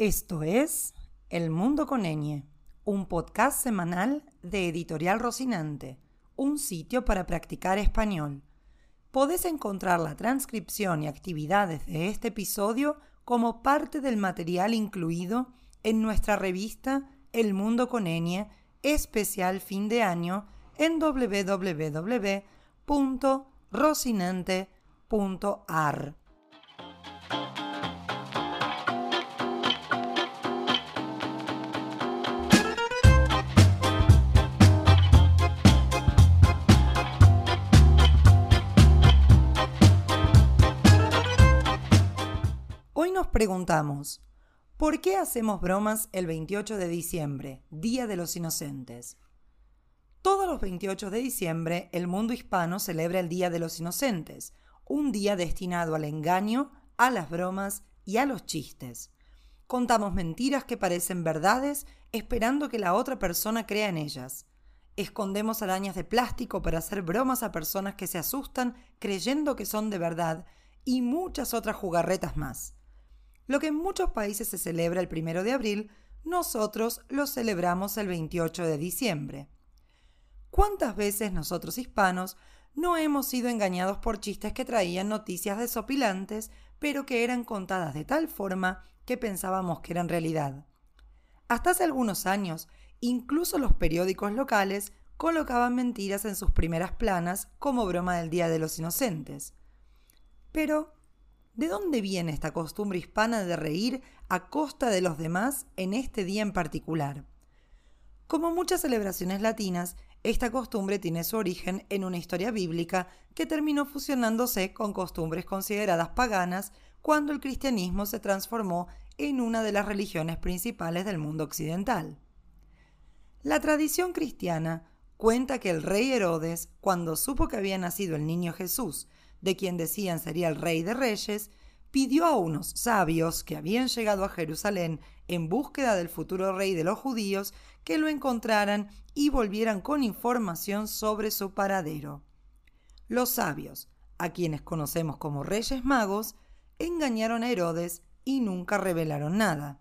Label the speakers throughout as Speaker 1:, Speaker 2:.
Speaker 1: Esto es El Mundo con Eñe, un podcast semanal de Editorial Rocinante, un sitio para practicar español. Podés encontrar la transcripción y actividades de este episodio como parte del material incluido en nuestra revista El Mundo con Eñe, especial fin de año en www.rocinante.ar. preguntamos, ¿por qué hacemos bromas el 28 de diciembre, Día de los Inocentes? Todos los 28 de diciembre el mundo hispano celebra el Día de los Inocentes, un día destinado al engaño, a las bromas y a los chistes. Contamos mentiras que parecen verdades esperando que la otra persona crea en ellas. Escondemos arañas de plástico para hacer bromas a personas que se asustan creyendo que son de verdad y muchas otras jugarretas más. Lo que en muchos países se celebra el primero de abril, nosotros lo celebramos el 28 de diciembre. ¿Cuántas veces nosotros hispanos no hemos sido engañados por chistes que traían noticias desopilantes, pero que eran contadas de tal forma que pensábamos que eran realidad? Hasta hace algunos años, incluso los periódicos locales colocaban mentiras en sus primeras planas como broma del Día de los Inocentes. Pero, ¿de dónde viene esta costumbre hispana de reír a costa de los demás en este día en particular? Como muchas celebraciones latinas, esta costumbre tiene su origen en una historia bíblica que terminó fusionándose con costumbres consideradas paganas cuando el cristianismo se transformó en una de las religiones principales del mundo occidental. La tradición cristiana cuenta que el rey Herodes, cuando supo que había nacido el niño Jesús, de quien decían sería el rey de reyes, pidió a unos sabios que habían llegado a Jerusalén en búsqueda del futuro rey de los judíos que lo encontraran y volvieran con información sobre su paradero. Los sabios, a quienes conocemos como reyes magos, engañaron a Herodes y nunca revelaron nada.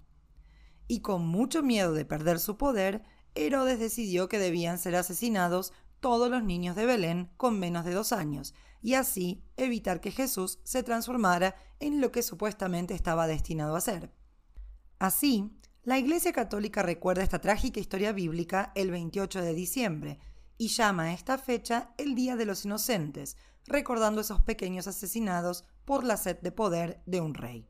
Speaker 1: Y con mucho miedo de perder su poder, Herodes decidió que debían ser asesinados todos los niños de Belén con menos de dos años, y así evitar que Jesús se transformara en lo que supuestamente estaba destinado a ser. Así, la Iglesia Católica recuerda esta trágica historia bíblica el 28 de diciembre y llama a esta fecha el Día de los Inocentes, recordando esos pequeños asesinados por la sed de poder de un rey.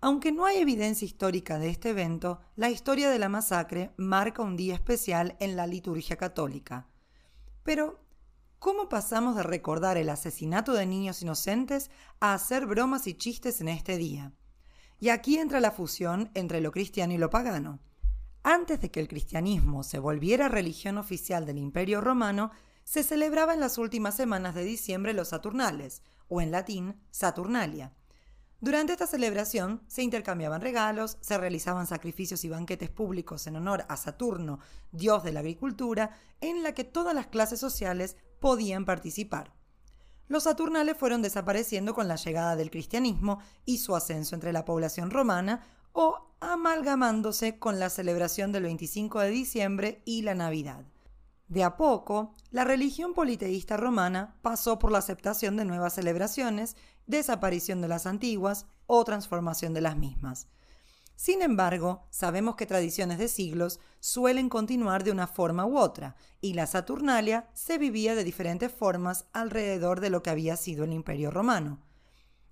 Speaker 1: Aunque no hay evidencia histórica de este evento, la historia de la masacre marca un día especial en la liturgia católica. Pero, ¿cómo pasamos de recordar el asesinato de niños inocentes a hacer bromas y chistes en este día? Y aquí entra la fusión entre lo cristiano y lo pagano. Antes de que el cristianismo se volviera religión oficial del Imperio Romano, se celebraba en las últimas semanas de diciembre los Saturnales, o en latín Saturnalia. Durante esta celebración se intercambiaban regalos, se realizaban sacrificios y banquetes públicos en honor a Saturno, dios de la agricultura, en la que todas las clases sociales podían participar. Los Saturnales fueron desapareciendo con la llegada del cristianismo y su ascenso entre la población romana o amalgamándose con la celebración del 25 de diciembre y la Navidad. De a poco, la religión politeísta romana pasó por la aceptación de nuevas celebraciones, desaparición de las antiguas o transformación de las mismas. Sin embargo, sabemos que tradiciones de siglos suelen continuar de una forma u otra, y la Saturnalia se vivía de diferentes formas alrededor de lo que había sido el Imperio romano.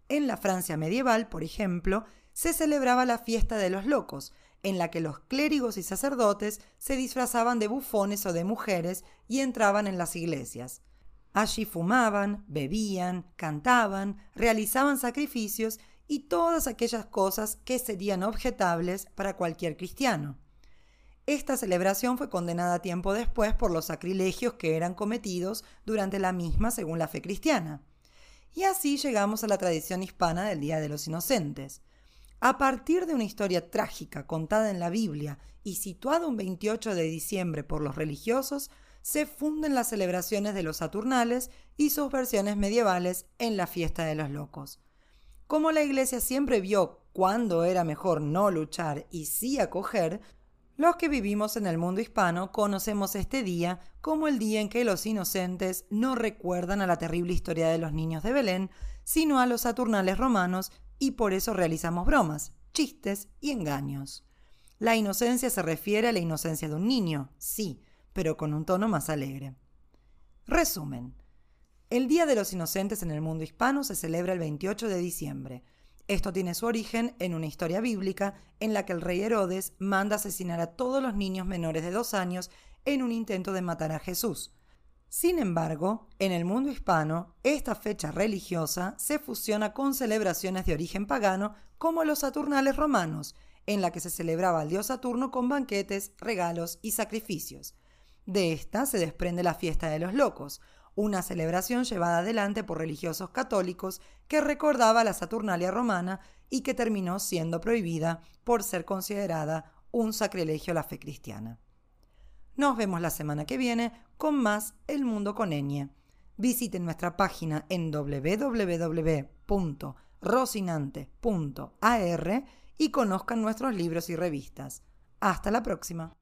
Speaker 1: En la Francia medieval, por ejemplo, se celebraba la fiesta de los locos, en la que los clérigos y sacerdotes se disfrazaban de bufones o de mujeres y entraban en las iglesias. Allí fumaban, bebían, cantaban, realizaban sacrificios y todas aquellas cosas que serían objetables para cualquier cristiano. Esta celebración fue condenada tiempo después por los sacrilegios que eran cometidos durante la misma según la fe cristiana. Y así llegamos a la tradición hispana del Día de los Inocentes. A partir de una historia trágica contada en la Biblia y situada un 28 de diciembre por los religiosos, se funden las celebraciones de los Saturnales y sus versiones medievales en la fiesta de los locos. Como la Iglesia siempre vio cuándo era mejor no luchar y sí acoger, los que vivimos en el mundo hispano conocemos este día como el día en que los inocentes no recuerdan a la terrible historia de los niños de Belén, sino a los Saturnales romanos y por eso realizamos bromas, chistes y engaños. La inocencia se refiere a la inocencia de un niño, sí, pero con un tono más alegre. Resumen. El Día de los Inocentes en el mundo hispano se celebra el 28 de diciembre. Esto tiene su origen en una historia bíblica en la que el rey Herodes manda asesinar a todos los niños menores de dos años en un intento de matar a Jesús. Sin embargo, en el mundo hispano, esta fecha religiosa se fusiona con celebraciones de origen pagano como los Saturnales romanos, en la que se celebraba al dios Saturno con banquetes, regalos y sacrificios. De esta se desprende la fiesta de los locos, una celebración llevada adelante por religiosos católicos que recordaba la Saturnalia romana y que terminó siendo prohibida por ser considerada un sacrilegio a la fe cristiana. Nos vemos la semana que viene con más El Mundo con Enie. Visiten nuestra página en www.rocinante.ar y conozcan nuestros libros y revistas. Hasta la próxima.